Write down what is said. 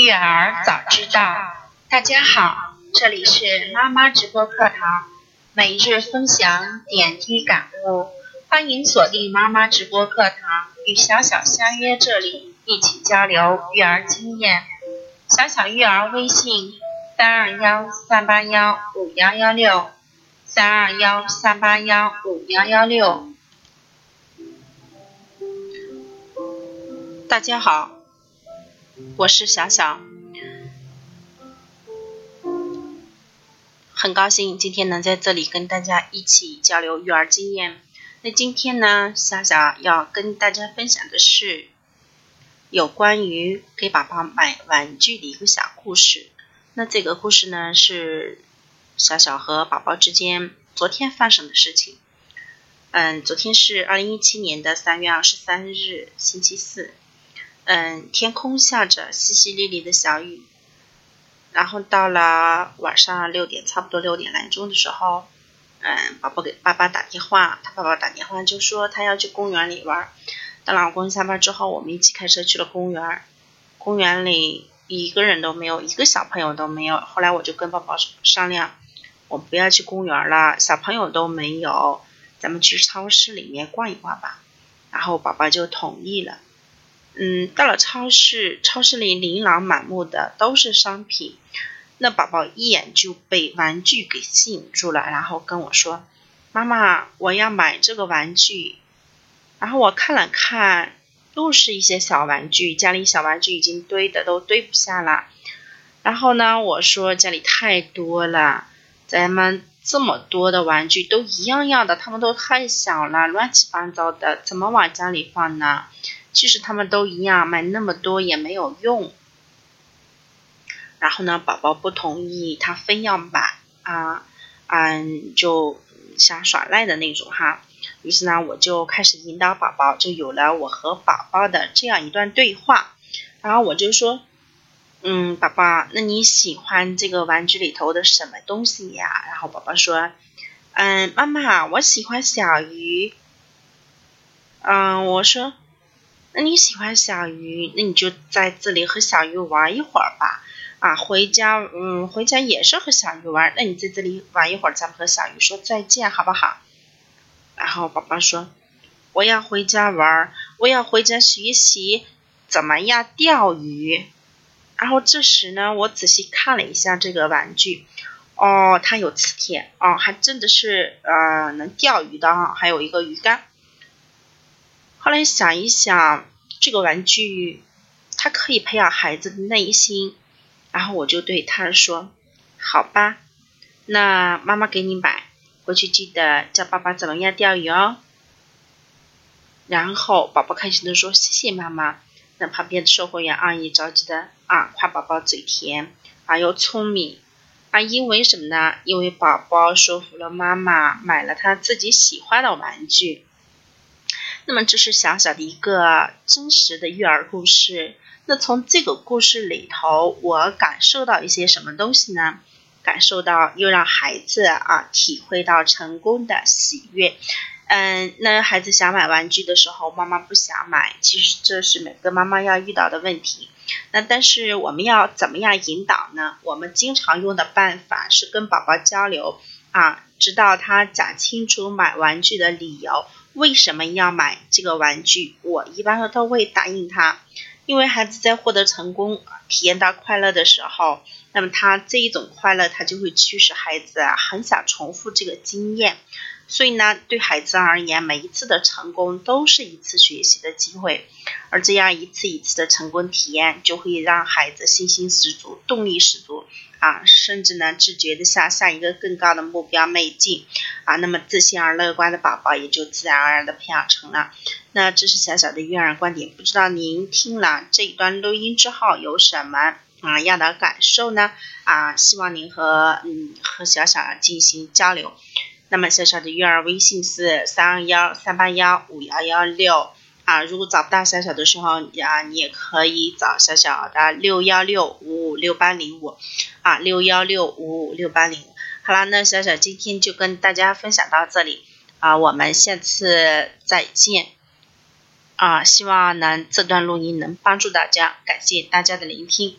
育儿早知道，大家好，这里是妈妈直播课堂，每日分享点滴感悟，欢迎锁定妈妈直播课堂，与小小相约这里，一起交流育儿经验。小小育儿微信：三二幺三八幺五幺幺六，三二幺三八幺五幺幺六。大家好。我是小小，很高兴今天能在这里跟大家一起交流育儿经验。那今天呢，小小要跟大家分享的是有关于给宝宝买玩具的一个小故事。那这个故事呢，是小小和宝宝之间昨天发生的事情。嗯，昨天是二零一七年的三月二十三日，星期四。嗯，天空下着淅淅沥沥的小雨，然后到了晚上六点，差不多六点来钟的时候，嗯，宝宝给爸爸打电话，他爸爸打电话就说他要去公园里玩。等老公下班之后，我们一起开车去了公园。公园里一个人都没有，一个小朋友都没有。后来我就跟宝宝商量，我不要去公园了，小朋友都没有，咱们去超市里面逛一逛吧。然后宝宝就同意了。嗯，到了超市，超市里琳琅满目的都是商品，那宝宝一眼就被玩具给吸引住了，然后跟我说：“妈妈，我要买这个玩具。”然后我看了看，又是一些小玩具，家里小玩具已经堆的都堆不下了。然后呢，我说家里太多了，咱们这么多的玩具都一样样的，他们都太小了，乱七八糟的，怎么往家里放呢？其实他们都一样，买那么多也没有用。然后呢，宝宝不同意，他非要买啊，嗯，就想耍赖的那种哈。于是呢，我就开始引导宝宝，就有了我和宝宝的这样一段对话。然后我就说，嗯，宝宝，那你喜欢这个玩具里头的什么东西呀？然后宝宝说，嗯，妈妈，我喜欢小鱼。嗯，我说。那你喜欢小鱼，那你就在这里和小鱼玩一会儿吧。啊，回家，嗯，回家也是和小鱼玩。那你在这里玩一会儿，咱们和小鱼说再见，好不好？然后宝宝说：“我要回家玩，我要回家学习怎么样钓鱼。”然后这时呢，我仔细看了一下这个玩具，哦，它有磁铁，哦，还真的是呃能钓鱼的哈，还有一个鱼竿。后来想一想，这个玩具它可以培养孩子的耐心，然后我就对他说：“好吧，那妈妈给你买，回去记得教爸爸怎么样钓鱼哦。”然后宝宝开心的说：“谢谢妈妈。”那旁边的售货员阿姨着急的啊，夸宝宝嘴甜啊又聪明啊，因为什么呢？因为宝宝说服了妈妈买了他自己喜欢的玩具。那么这是小小的一个真实的育儿故事。那从这个故事里头，我感受到一些什么东西呢？感受到又让孩子啊体会到成功的喜悦。嗯，那孩子想买玩具的时候，妈妈不想买，其实这是每个妈妈要遇到的问题。那但是我们要怎么样引导呢？我们经常用的办法是跟宝宝交流啊，直到他讲清楚买玩具的理由。为什么要买这个玩具？我一般都会答应他，因为孩子在获得成功、体验到快乐的时候，那么他这一种快乐，他就会驱使孩子，很想重复这个经验。所以呢，对孩子而言，每一次的成功都是一次学习的机会，而这样一次一次的成功体验，就会让孩子信心十足、动力十足啊，甚至呢，自觉的向下一个更高的目标迈进啊。那么自信而乐观的宝宝，也就自然而然的培养成了。那这是小小的育儿观点，不知道您听了这一段录音之后有什么啊样的感受呢？啊，希望您和嗯和小小进行交流。那么小小的育儿微信是三二幺三八幺五幺幺六啊，如果找不到小小的时候啊，你也可以找小小的六幺六五五六八零五啊，六幺六五五六八零五。好了，那小小今天就跟大家分享到这里啊，我们下次再见啊，希望能这段录音能帮助大家，感谢大家的聆听。